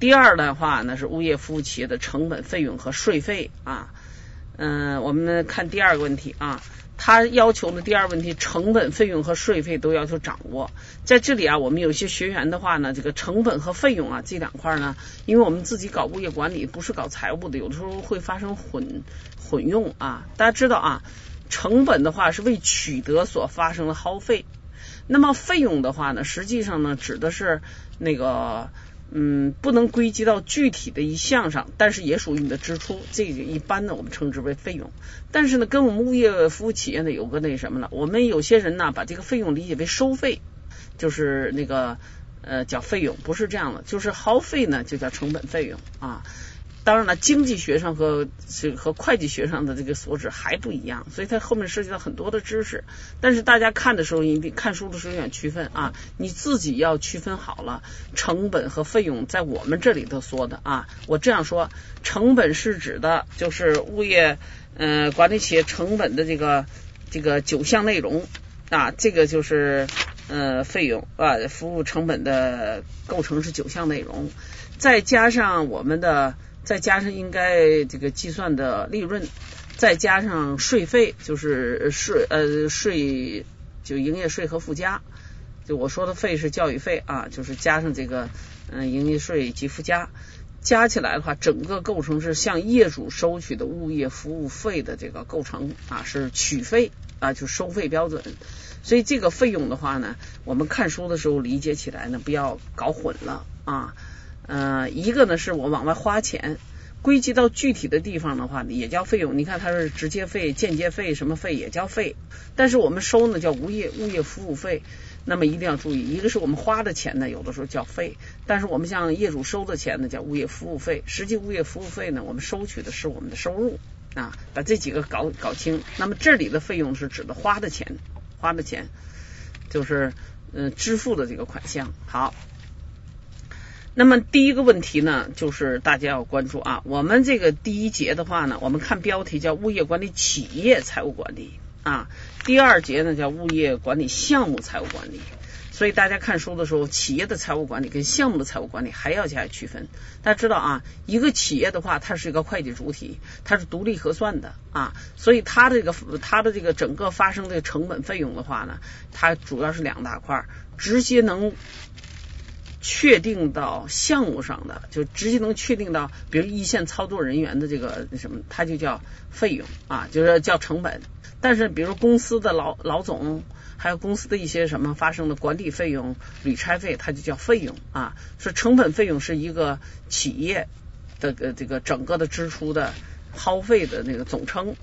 第二的话呢是物业服务企业的成本费用和税费啊。嗯，我们看第二个问题啊，他要求的第二问题，成本费用和税费都要求掌握。在这里啊，我们有些学员的话呢，这个成本和费用啊这两块呢，因为我们自己搞物业管理，不是搞财务的，有的时候会发生混混用啊。大家知道啊，成本的话是为取得所发生的耗费，那么费用的话呢，实际上呢指的是那个。嗯，不能归集到具体的一项上，但是也属于你的支出。这个一般呢，我们称之为费用。但是呢，跟我们物业服务企业呢有个那什么了？我们有些人呢，把这个费用理解为收费，就是那个呃叫费用，不是这样的，就是耗费呢就叫成本费用啊。当然了，经济学上和这和会计学上的这个所指还不一样，所以它后面涉及到很多的知识。但是大家看的时候，一定看书的时候要区分啊，你自己要区分好了，成本和费用在我们这里头说的啊。我这样说，成本是指的就是物业嗯管理企业成本的这个这个九项内容啊，这个就是呃费用啊服务成本的构成是九项内容，再加上我们的。再加上应该这个计算的利润，再加上税费，就是税呃税就营业税和附加，就我说的费是教育费啊，就是加上这个嗯营业税及附加，加起来的话，整个构成是向业主收取的物业服务费的这个构成啊是取费啊就收费标准，所以这个费用的话呢，我们看书的时候理解起来呢不要搞混了啊。呃，一个呢是我往外花钱，归集到具体的地方的话呢，也叫费用。你看它是直接费、间接费，什么费也叫费。但是我们收呢叫物业物业服务费，那么一定要注意，一个是我们花的钱呢，有的时候叫费，但是我们向业主收的钱呢叫物业服务费。实际物业服务费呢，我们收取的是我们的收入啊，把这几个搞搞清。那么这里的费用是指的花的钱，花的钱就是嗯支付的这个款项。好。那么第一个问题呢，就是大家要关注啊，我们这个第一节的话呢，我们看标题叫物业管理企业财务管理啊，第二节呢叫物业管理项目财务管理，所以大家看书的时候，企业的财务管理跟项目的财务管理还要加以区分。大家知道啊，一个企业的话，它是一个会计主体，它是独立核算的啊，所以它的这个它的这个整个发生的成本费用的话呢，它主要是两大块，直接能。确定到项目上的，就直接能确定到，比如一线操作人员的这个什么，它就叫费用啊，就是叫成本。但是，比如公司的老老总，还有公司的一些什么发生的管理费用、旅差费，它就叫费用啊。说成本费用是一个企业的这个整个的支出的耗费的那个总称，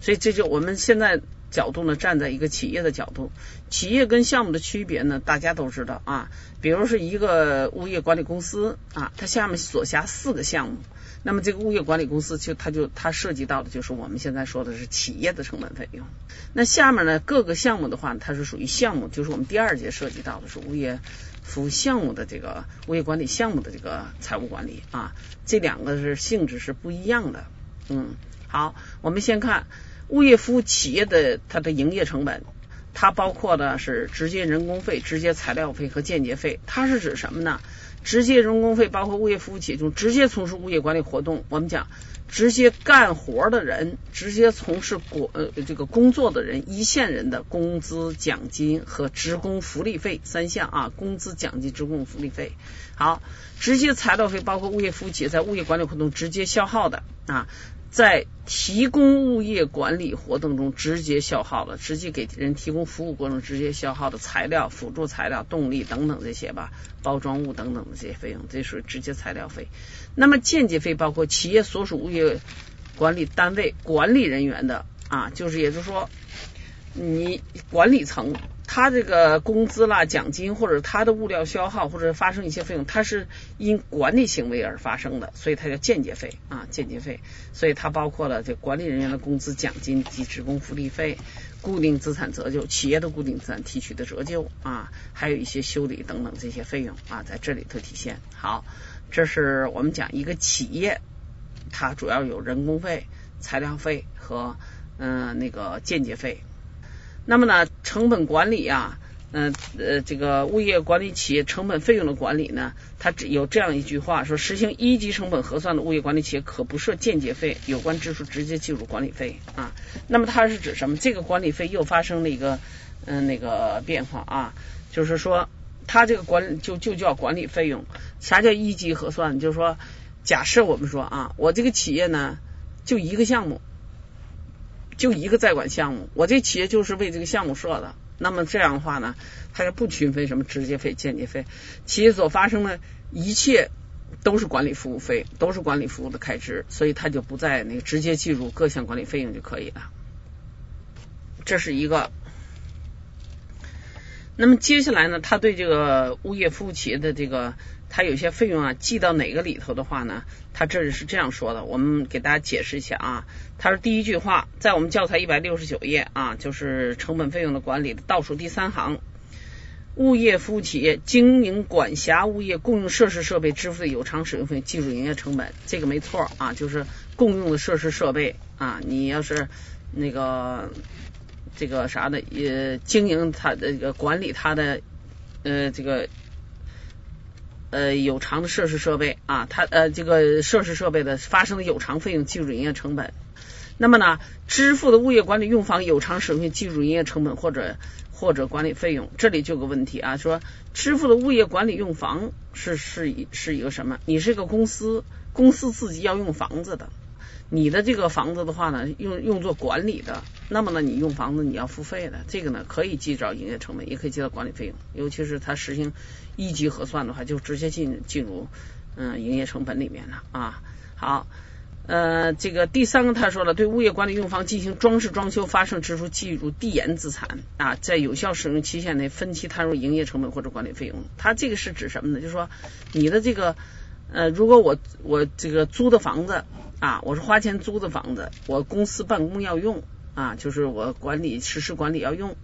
所以这就我们现在。角度呢，站在一个企业的角度，企业跟项目的区别呢，大家都知道啊。比如是一个物业管理公司啊，它下面所辖四个项目，那么这个物业管理公司就它就它涉及到的就是我们现在说的是企业的成本费用。那下面呢，各个项目的话，它是属于项目，就是我们第二节涉及到的是物业服务项目的这个物业管理项目的这个财务管理啊，这两个是性质是不一样的。嗯，好，我们先看。物业服务企业的它的营业成本，它包括的是直接人工费、直接材料费和间接费。它是指什么呢？直接人工费包括物业服务企业中直接从事物业管理活动，我们讲直接干活的人、直接从事国呃这个工作的人、一线人的工资、奖金和职工福利费三项啊，工资、奖金、职工福利费。好，直接材料费包括物业服务企业在物业管理活动直接消耗的啊。在提供物业管理活动中直接消耗的，直接给人提供服务过程中直接消耗的材料、辅助材料、动力等等这些吧，包装物等等的这些费用，这属于直接材料费。那么间接费包括企业所属物业管理单位管理人员的啊，就是也就是说，你管理层。他这个工资啦、奖金，或者他的物料消耗，或者发生一些费用，它是因管理行为而发生的，所以它叫间接费啊，间接费。所以它包括了这管理人员的工资、奖金及职工福利费、固定资产折旧、企业的固定资产提取的折旧啊，还有一些修理等等这些费用啊，在这里头体现。好，这是我们讲一个企业，它主要有人工费、材料费和嗯那个间接费。那么呢，成本管理啊，嗯呃，这个物业管理企业成本费用的管理呢，它只有这样一句话说，实行一级成本核算的物业管理企业可不设间接费，有关支出直接计入管理费啊。那么它是指什么？这个管理费又发生了一个嗯那个变化啊，就是说它这个管就就叫管理费用。啥叫一级核算？就是说，假设我们说啊，我这个企业呢就一个项目，就一个在管项目，我这企业就是为这个项目设的。那么这样的话呢，它就不区分什么直接费、间接费，企业所发生的一切都是管理服务费，都是管理服务的开支，所以它就不在那个直接计入各项管理费用就可以了。这是一个。那么接下来呢，他对这个物业服务企业的这个。它有些费用啊，记到哪个里头的话呢？它这里是这样说的，我们给大家解释一下啊。它是第一句话，在我们教材一百六十九页啊，就是成本费用的管理的倒数第三行，物业服务企业经营管辖物业共用设施设备支付的有偿使用费计入营业成本，这个没错啊，就是共用的设施设备啊，你要是那个这个啥的，呃，经营它的这个管理它的呃这个。呃，有偿的设施设备啊，它呃这个设施设备的发生的有偿费用计入营业成本。那么呢，支付的物业管理用房有偿使用费计入营业成本或者或者管理费用。这里就有个问题啊，说支付的物业管理用房是是是一个什么？你是一个公司，公司自己要用房子的。你的这个房子的话呢，用用作管理的，那么呢，你用房子你要付费的，这个呢可以记到营业成本，也可以记到管理费用。尤其是它实行一级核算的话，就直接进进入嗯营业成本里面了啊。好，呃，这个第三个他说了，对物业管理用房进行装饰装修发生支出计入递延资产啊，在有效使用期限内分期摊入营业成本或者管理费用。它这个是指什么呢？就是说你的这个呃，如果我我这个租的房子。啊，我是花钱租的房子，我公司办公要用啊，就是我管理实施管理要用。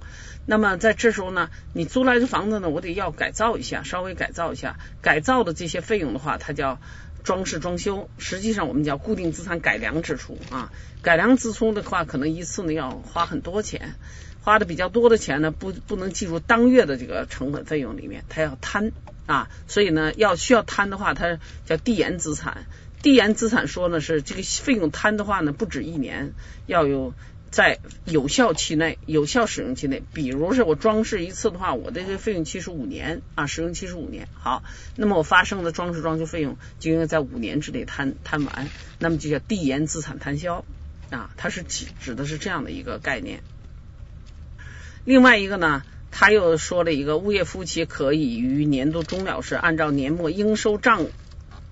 那么在这时候呢，你租来的房子呢，我得要改造一下，稍微改造一下，改造的这些费用的话，它叫装饰装修。实际上我们叫固定资产改良支出啊，改良支出的话，可能一次呢要花很多钱，花的比较多的钱呢，不不能计入当月的这个成本费用里面，它要摊啊，所以呢要需要摊的话，它叫递延资产。递延资产说呢是这个费用摊的话呢不止一年，要有在有效期内、有效使用期内，比如是我装饰一次的话，我的这个费用期是五年啊，使用期是五年。好，那么我发生的装饰装修费用就应该在五年之内摊摊完，那么就叫递延资产摊销啊，它是指指的是这样的一个概念。另外一个呢，他又说了一个物业服务企业可以于年度终了时，按照年末应收账。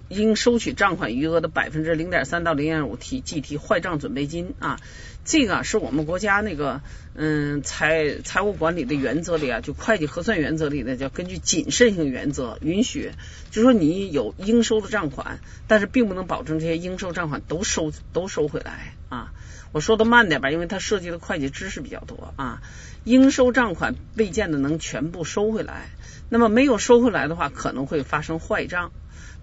应收取账款余额的百分之零点三到零点五提计提坏账准备金啊，这个是我们国家那个嗯财财务管理的原则里啊，就会计核算原则里呢叫根据谨慎性原则允许，就说你有应收的账款，但是并不能保证这些应收账款都收都收回来啊。我说的慢点吧，因为它涉及的会计知识比较多啊。应收账款未见得能全部收回来，那么没有收回来的话，可能会发生坏账。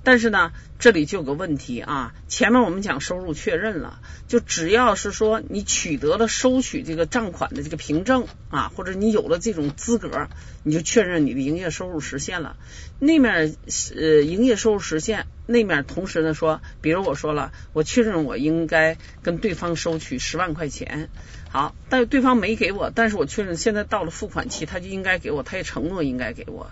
但是呢，这里就有个问题啊。前面我们讲收入确认了，就只要是说你取得了收取这个账款的这个凭证啊，或者你有了这种资格，你就确认你的营业收入实现了。那面呃营业收入实现，那面同时呢说，比如我说了，我确认我应该跟对方收取十万块钱，好，但对方没给我，但是我确认现在到了付款期，他就应该给我，他也承诺应该给我。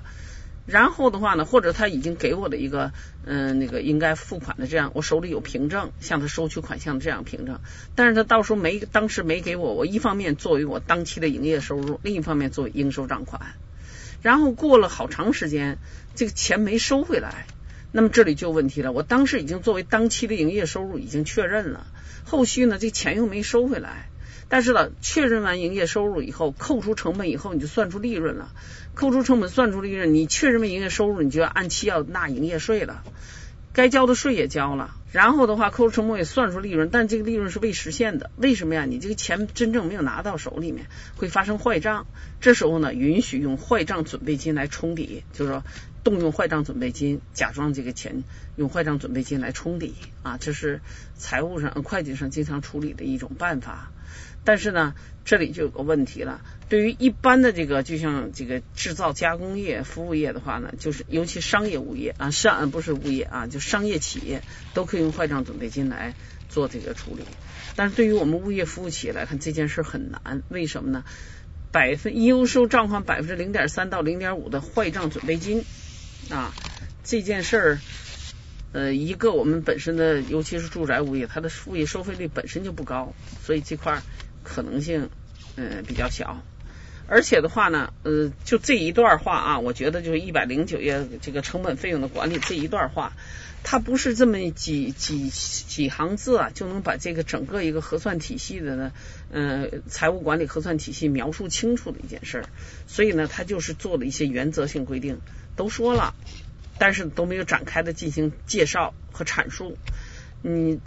然后的话呢，或者他已经给我的一个嗯那个应该付款的这样，我手里有凭证，向他收取款项的这样凭证，但是他到时候没当时没给我，我一方面作为我当期的营业收入，另一方面作为应收账款，然后过了好长时间，这个钱没收回来，那么这里就有问题了，我当时已经作为当期的营业收入已经确认了，后续呢这钱又没收回来。但是呢，确认完营业收入以后，扣除成本以后，你就算出利润了。扣除成本，算出利润，你确认完营业收入，你就要按期要纳营业税了。该交的税也交了，然后的话，扣除成本也算出利润，但这个利润是未实现的。为什么呀？你这个钱真正没有拿到手里面，会发生坏账。这时候呢，允许用坏账准备金来冲抵，就是说动用坏账准备金，假装这个钱用坏账准备金来冲抵啊，这是财务上、会计上经常处理的一种办法。但是呢，这里就有个问题了。对于一般的这个，就像这个制造加工业、服务业的话呢，就是尤其商业物业啊，商不是物业啊，就商业企业都可以用坏账准备金来做这个处理。但是对于我们物业服务企业来看，这件事很难。为什么呢？百分应收账款百分之零点三到零点五的坏账准备金啊，这件事儿，呃，一个我们本身的，尤其是住宅物业，它的物业收费率本身就不高，所以这块。可能性嗯比较小，而且的话呢，呃，就这一段话啊，我觉得就是一百零九页这个成本费用的管理这一段话，它不是这么几几几行字啊，就能把这个整个一个核算体系的呢，呃，财务管理核算体系描述清楚的一件事儿。所以呢，它就是做了一些原则性规定，都说了，但是都没有展开的进行介绍和阐述。你。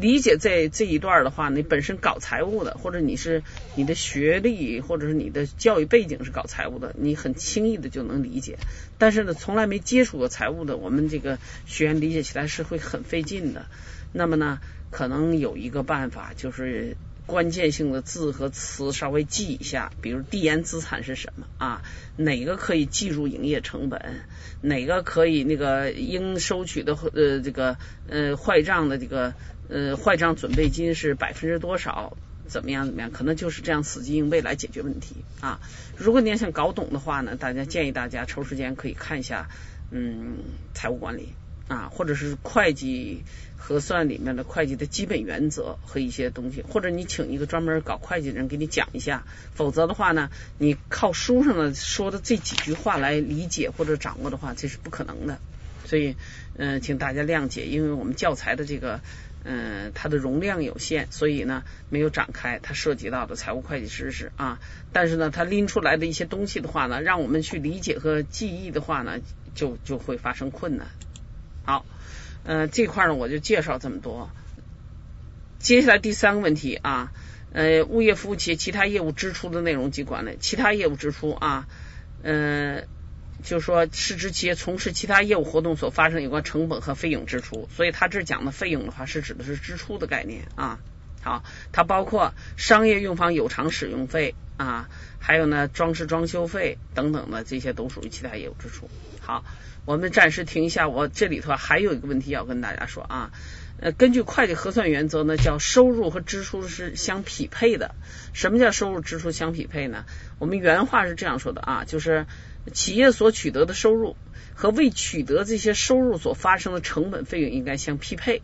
理解这这一段的话，你本身搞财务的，或者你是你的学历，或者是你的教育背景是搞财务的，你很轻易的就能理解。但是呢，从来没接触过财务的，我们这个学员理解起来是会很费劲的。那么呢，可能有一个办法，就是关键性的字和词稍微记一下，比如递延资产是什么啊？哪个可以计入营业成本？哪个可以那个应收取的呃这个呃坏账的这个？呃，坏账准备金是百分之多少？怎么样？怎么样？可能就是这样死记硬背来解决问题啊！如果你要想搞懂的话呢，大家建议大家抽时间可以看一下，嗯，财务管理啊，或者是会计核算里面的会计的基本原则和一些东西，或者你请一个专门搞会计的人给你讲一下。否则的话呢，你靠书上的说的这几句话来理解或者掌握的话，这是不可能的。所以，嗯，请大家谅解，因为我们教材的这个。嗯，它的容量有限，所以呢没有展开它涉及到的财务会计知识啊。但是呢，它拎出来的一些东西的话呢，让我们去理解和记忆的话呢，就就会发生困难。好，呃，这块呢我就介绍这么多。接下来第三个问题啊，呃，物业服务企业其他业务支出的内容及管理，其他业务支出啊，嗯。就是说，是指企业从事其他业务活动所发生有关成本和费用支出，所以他这讲的费用的话，是指的是支出的概念啊。好，它包括商业用房有偿使用费啊，还有呢装饰装修费等等的，这些都属于其他业务支出。好，我们暂时停一下，我这里头还有一个问题要跟大家说啊。呃，根据会计核算原则呢，叫收入和支出是相匹配的。什么叫收入支出相匹配呢？我们原话是这样说的啊，就是。企业所取得的收入和为取得这些收入所发生的成本费用应该相匹配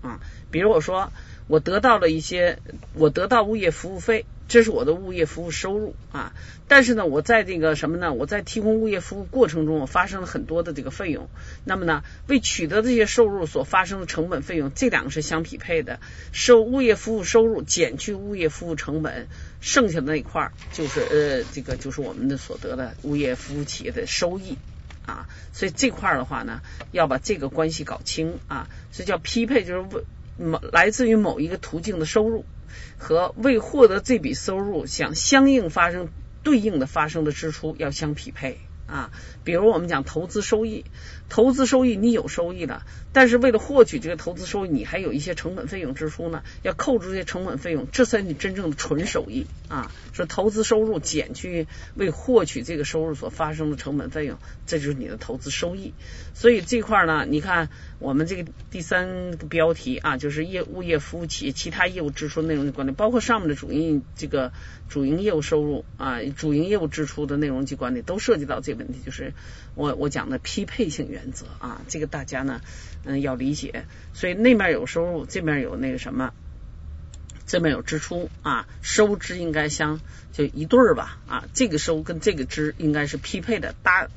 啊。比如我说，我得到了一些，我得到物业服务费。这是我的物业服务收入啊，但是呢，我在这个什么呢？我在提供物业服务过程中，我发生了很多的这个费用。那么呢，为取得这些收入所发生的成本费用，这两个是相匹配的。收物业服务收入减去物业服务成本，剩下的那一块就是呃，这个就是我们的所得的物业服务企业的收益啊。所以这块儿的话呢，要把这个关系搞清啊，所以叫匹配，就是某来自于某一个途径的收入。和为获得这笔收入想相应发生对应的发生的支出要相匹配啊，比如我们讲投资收益，投资收益你有收益了，但是为了获取这个投资收益，你还有一些成本费用支出呢，要扣除这些成本费用，这才是你真正的纯收益啊。说投资收入减去为获取这个收入所发生的成本费用，这就是你的投资收益。所以这块呢，你看。我们这个第三个标题啊，就是业物业服务企业其他业务支出内容的管理，包括上面的主营这个主营业务收入啊，主营业务支出的内容及管理，都涉及到这个问题，就是我我讲的匹配性原则啊，这个大家呢嗯要理解。所以那面有收入，这面有那个什么，这面有支出啊，收支应该相就一对儿吧啊，这个收跟这个支应该是匹配的，搭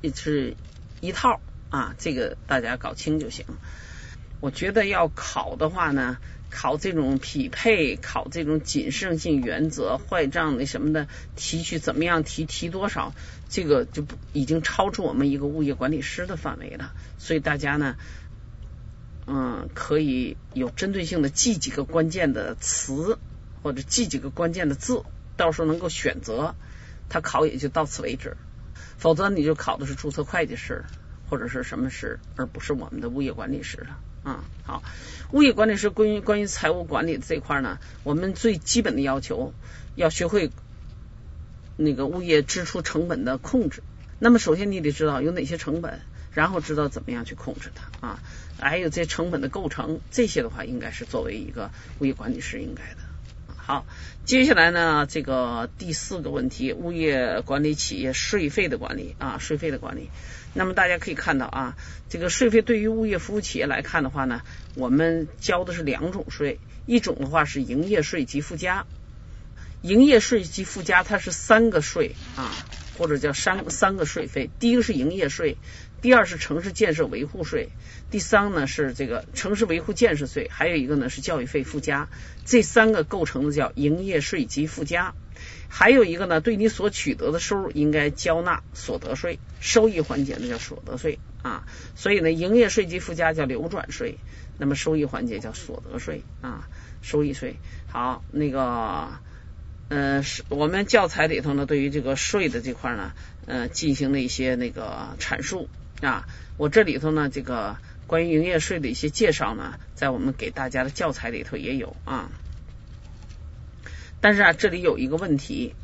也是一套。啊，这个大家搞清就行。我觉得要考的话呢，考这种匹配，考这种谨慎性原则、坏账那什么的提取怎么样提提多少，这个就不已经超出我们一个物业管理师的范围了。所以大家呢，嗯，可以有针对性的记几个关键的词，或者记几个关键的字，到时候能够选择，他考也就到此为止。否则你就考的是注册会计师或者是什么师，而不是我们的物业管理师了。啊，好，物业管理师关于关于财务管理这块呢，我们最基本的要求要学会那个物业支出成本的控制。那么首先你得知道有哪些成本，然后知道怎么样去控制它啊，还有这成本的构成，这些的话应该是作为一个物业管理师应该的。好，接下来呢，这个第四个问题，物业管理企业税费的管理啊，税费的管理。那么大家可以看到啊，这个税费对于物业服务企业来看的话呢，我们交的是两种税，一种的话是营业税及附加，营业税及附加它是三个税啊，或者叫三三个税费，第一个是营业税。第二是城市建设维护税，第三呢是这个城市维护建设税，还有一个呢是教育费附加，这三个构成的叫营业税及附加。还有一个呢，对你所取得的收入应该交纳所得税，收益环节呢叫所得税啊。所以呢，营业税及附加叫流转税，那么收益环节叫所得税啊，收益税。好，那个嗯，是我们教材里头呢，对于这个税的这块呢，呃，进行了一些那个阐述。啊，我这里头呢，这个关于营业税的一些介绍呢，在我们给大家的教材里头也有啊。但是啊，这里有一个问题，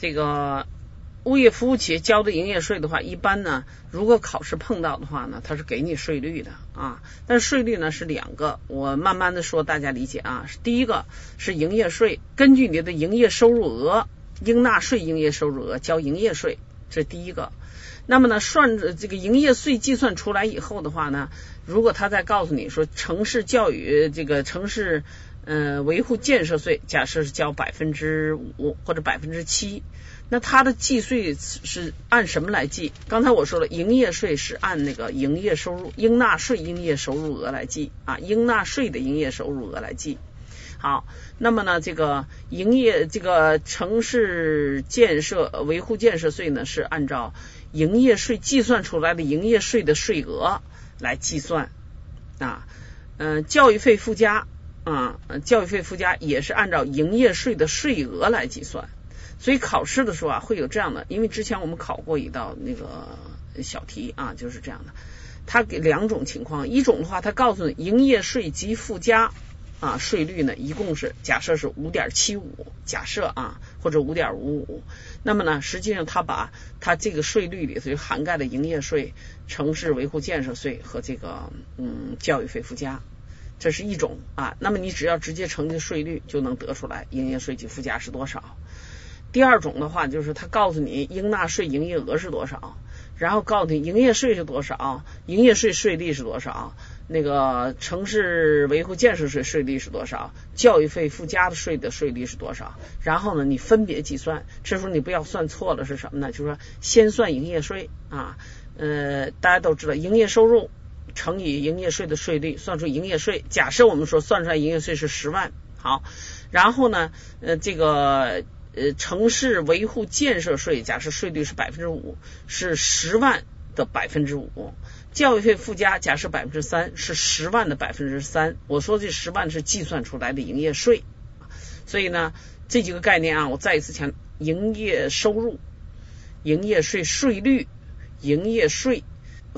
这个物业服务企业交的营业税的话，一般呢，如果考试碰到的话呢，它是给你税率的啊。但税率呢是两个，我慢慢的说，大家理解啊。第一个是营业税，根据你的营业收入额，应纳税营业收入额交营业税，这第一个。那么呢，算这个营业税计算出来以后的话呢，如果他再告诉你说城市教育这个城市呃维护建设税，假设是交百分之五或者百分之七，那它的计税是按什么来计？刚才我说了，营业税是按那个营业收入应纳税营业收入额来计啊，应纳税的营业收入额来计。好，那么呢，这个营业这个城市建设维护建设税呢，是按照。营业税计算出来的营业税的税额来计算啊，嗯，教育费附加啊，教育费附加也是按照营业税的税额来计算。所以考试的时候啊，会有这样的，因为之前我们考过一道那个小题啊，就是这样的。它给两种情况，一种的话，它告诉你营业税及附加。啊，税率呢，一共是假设是五点七五，假设啊，或者五点五五。那么呢，实际上它把它这个税率里头就涵盖了营业税、城市维护建设税和这个嗯教育费附加，这是一种啊。那么你只要直接乘以税率，就能得出来营业税及附加是多少。第二种的话，就是他告诉你应纳税营业额是多少，然后告诉你营业税是多少，营业税税率是多少。那个城市维护建设税税率是多少？教育费附加的税的税率是多少？然后呢，你分别计算。这时候你不要算错了是什么呢？就是说先算营业税啊，呃，大家都知道营业收入乘以营业税的税率，算出营业税。假设我们说算出来营业税是十万，好，然后呢，呃，这个呃城市维护建设税，假设税率是百分之五，是十万的百分之五。教育费附加假设百分之三是十万的百分之三，我说这十万是计算出来的营业税，所以呢这几个概念啊，我再一次强调营业收入、营业税税率、营业税、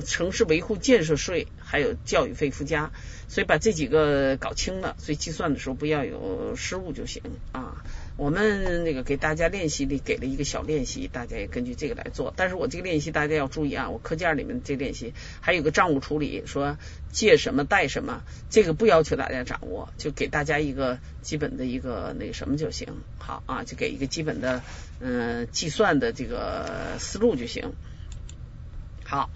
城市维护建设税，还有教育费附加，所以把这几个搞清了，所以计算的时候不要有失误就行啊。我们那个给大家练习里给了一个小练习，大家也根据这个来做。但是我这个练习大家要注意啊，我课件里面这练习还有个账务处理，说借什么贷什么，这个不要求大家掌握，就给大家一个基本的一个那个什么就行。好啊，就给一个基本的嗯计算的这个思路就行。好。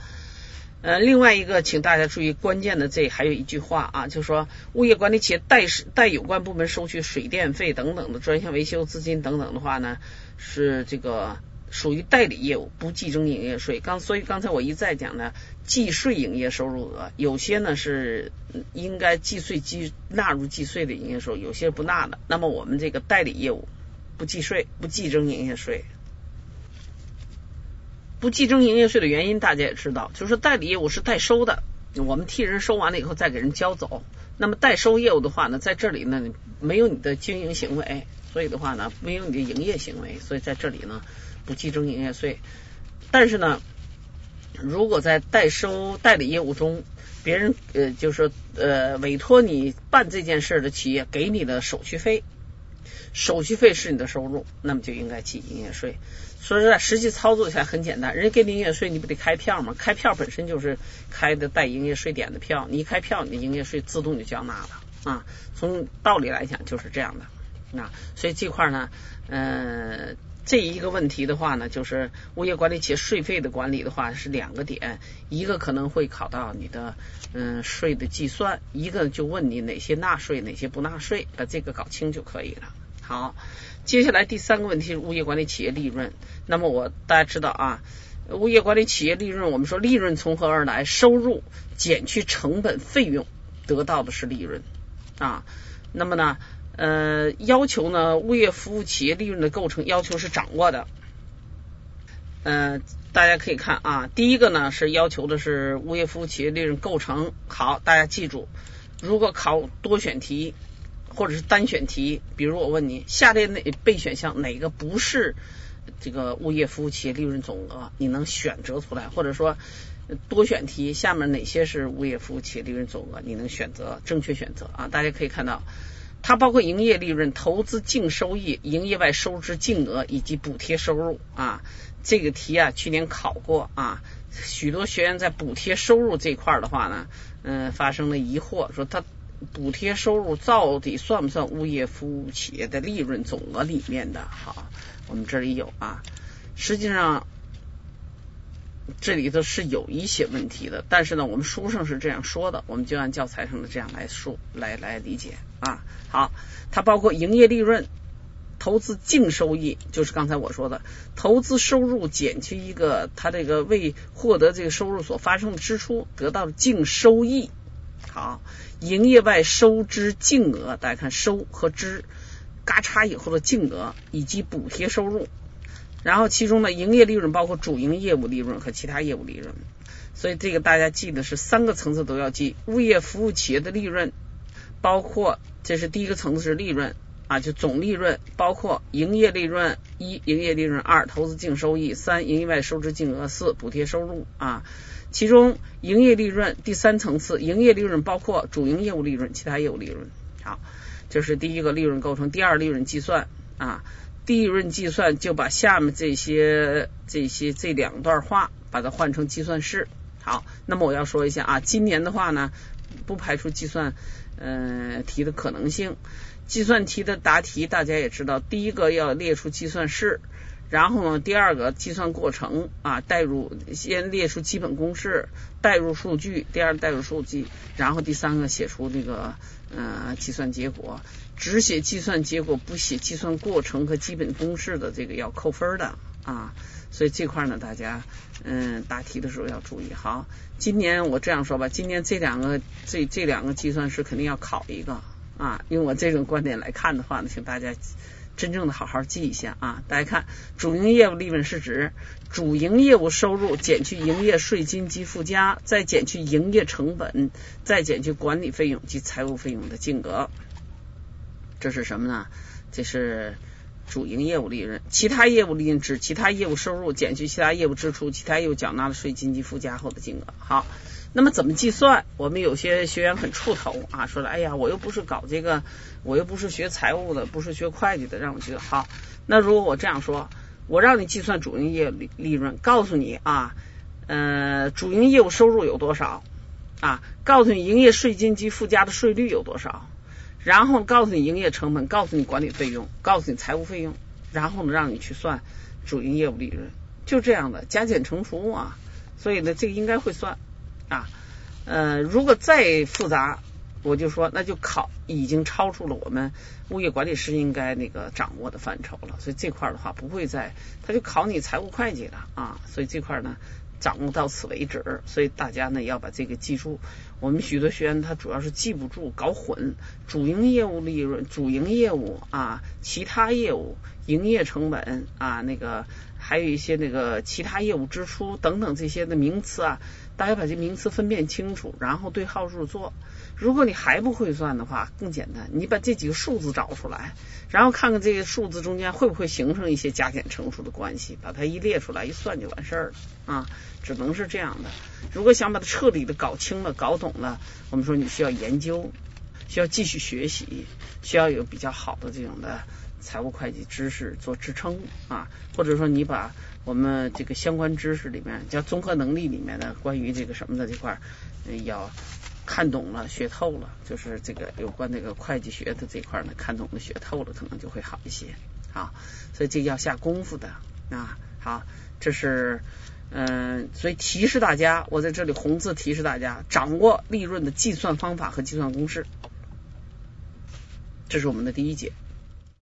呃，另外一个，请大家注意，关键的这还有一句话啊，就是说，物业管理企业代代有关部门收取水电费等等的专项维修资金等等的话呢，是这个属于代理业务，不计征营业税。刚所以刚才我一再讲呢，计税营业收入额，有些呢是应该计税计纳入计税的营业收入，有些不纳的。那么我们这个代理业务不计税，不计征营业税。不计征营业税的原因，大家也知道，就是代理业务是代收的，我们替人收完了以后再给人交走。那么代收业务的话呢，在这里呢没有你的经营行为，所以的话呢没有你的营业行为，所以在这里呢不计征营业税。但是呢，如果在代收代理业务中，别人呃就是呃委托你办这件事的企业给你的手续费，手续费是你的收入，那么就应该记营业税。说实在，实际操作起来很简单，人家给你营业税，你不得开票吗？开票本身就是开的带营业税点的票，你一开票，你的营业税自动就缴纳了啊。从道理来讲就是这样的那。所以这块呢，嗯，这一个问题的话呢，就是物业管理企业税费的管理的话是两个点，一个可能会考到你的嗯税的计算，一个就问你哪些纳税，哪些不纳税，把这个搞清就可以了。好。接下来第三个问题是物业管理企业利润。那么我大家知道啊，物业管理企业利润，我们说利润从何而来？收入减去成本费用得到的是利润啊。那么呢，呃，要求呢，物业服务企业利润的构成要求是掌握的。呃，大家可以看啊，第一个呢是要求的是物业服务企业利润构成。好，大家记住，如果考多选题。或者是单选题，比如我问你，下列哪备选项哪个不是这个物业服务企业利润总额？你能选择出来？或者说多选题，下面哪些是物业服务企业利润总额？你能选择正确选择啊？大家可以看到，它包括营业利润、投资净收益、营业外收支净额以及补贴收入啊。这个题啊，去年考过啊，许多学员在补贴收入这块儿的话呢，嗯，发生了疑惑，说他。补贴收入到底算不算物业服务企业的利润总额里面的？好，我们这里有啊。实际上这里头是有一些问题的，但是呢，我们书上是这样说的，我们就按教材上的这样来说来来理解啊。好，它包括营业利润、投资净收益，就是刚才我说的投资收入减去一个它这个为获得这个收入所发生的支出得到的净收益。好。营业外收支净额，大家看收和支，嘎嚓以后的净额以及补贴收入，然后其中的营业利润包括主营业务利润和其他业务利润，所以这个大家记得是三个层次都要记。物业服务企业的利润包括，这是第一个层次是利润啊，就总利润包括营业利润一，营业利润二，投资净收益三，营业外收支净额四，补贴收入啊。其中营业利润第三层次，营业利润包括主营业务利润、其他业务利润。好，这是第一个利润构成。第二利润计算啊，利润计算就把下面这些这些这两段话把它换成计算式。好，那么我要说一下啊，今年的话呢，不排除计算嗯题的可能性。计算题的答题大家也知道，第一个要列出计算式。然后呢，第二个计算过程啊，代入先列出基本公式，代入数据，第二代入数据，然后第三个写出这个呃计算结果，只写计算结果不写计算过程和基本公式的这个要扣分的啊，所以这块呢大家嗯答题的时候要注意。好，今年我这样说吧，今年这两个这这两个计算式肯定要考一个啊，用我这种观点来看的话呢，请大家。真正的好好记一下啊！大家看，主营业务利润是指主营业务收入减去营业税金及附加，再减去营业成本，再减去管理费用及财务费用的净额。这是什么呢？这是主营业务利润。其他业务利润指其他业务收入减去其他业务支出、其他业务缴纳的税金及附加后的金额。好。那么怎么计算？我们有些学员很怵头啊，说了，哎呀，我又不是搞这个，我又不是学财务的，不是学会计的，让我觉得好。那如果我这样说，我让你计算主营业务利利润，告诉你啊，呃，主营业务收入有多少啊？告诉你营业税金及附加的税率有多少？然后告诉你营业成本，告诉你管理费用，告诉你财务费用，然后呢，让你去算主营业务利润，就这样的加减乘除啊。所以呢，这个应该会算。啊，呃，如果再复杂，我就说那就考已经超出了我们物业管理师应该那个掌握的范畴了，所以这块的话不会再，他就考你财务会计了啊，所以这块呢掌握到此为止，所以大家呢要把这个记住。我们许多学员他主要是记不住，搞混主营业务利润、主营业务啊、其他业务、营业成本啊那个。还有一些那个其他业务支出等等这些的名词啊，大家把这名词分辨清楚，然后对号入座。如果你还不会算的话，更简单，你把这几个数字找出来，然后看看这个数字中间会不会形成一些加减乘除的关系，把它一列出来，一算就完事儿了啊，只能是这样的。如果想把它彻底的搞清了、搞懂了，我们说你需要研究，需要继续学习，需要有比较好的这种的财务会计知识做支撑啊，或者说你把我们这个相关知识里面叫综合能力里面的关于这个什么的这块要。看懂了，学透了，就是这个有关这个会计学的这块呢，看懂了，学透了，可能就会好一些啊。所以这要下功夫的啊。好，这是嗯，所以提示大家，我在这里红字提示大家，掌握利润的计算方法和计算公式，这是我们的第一节。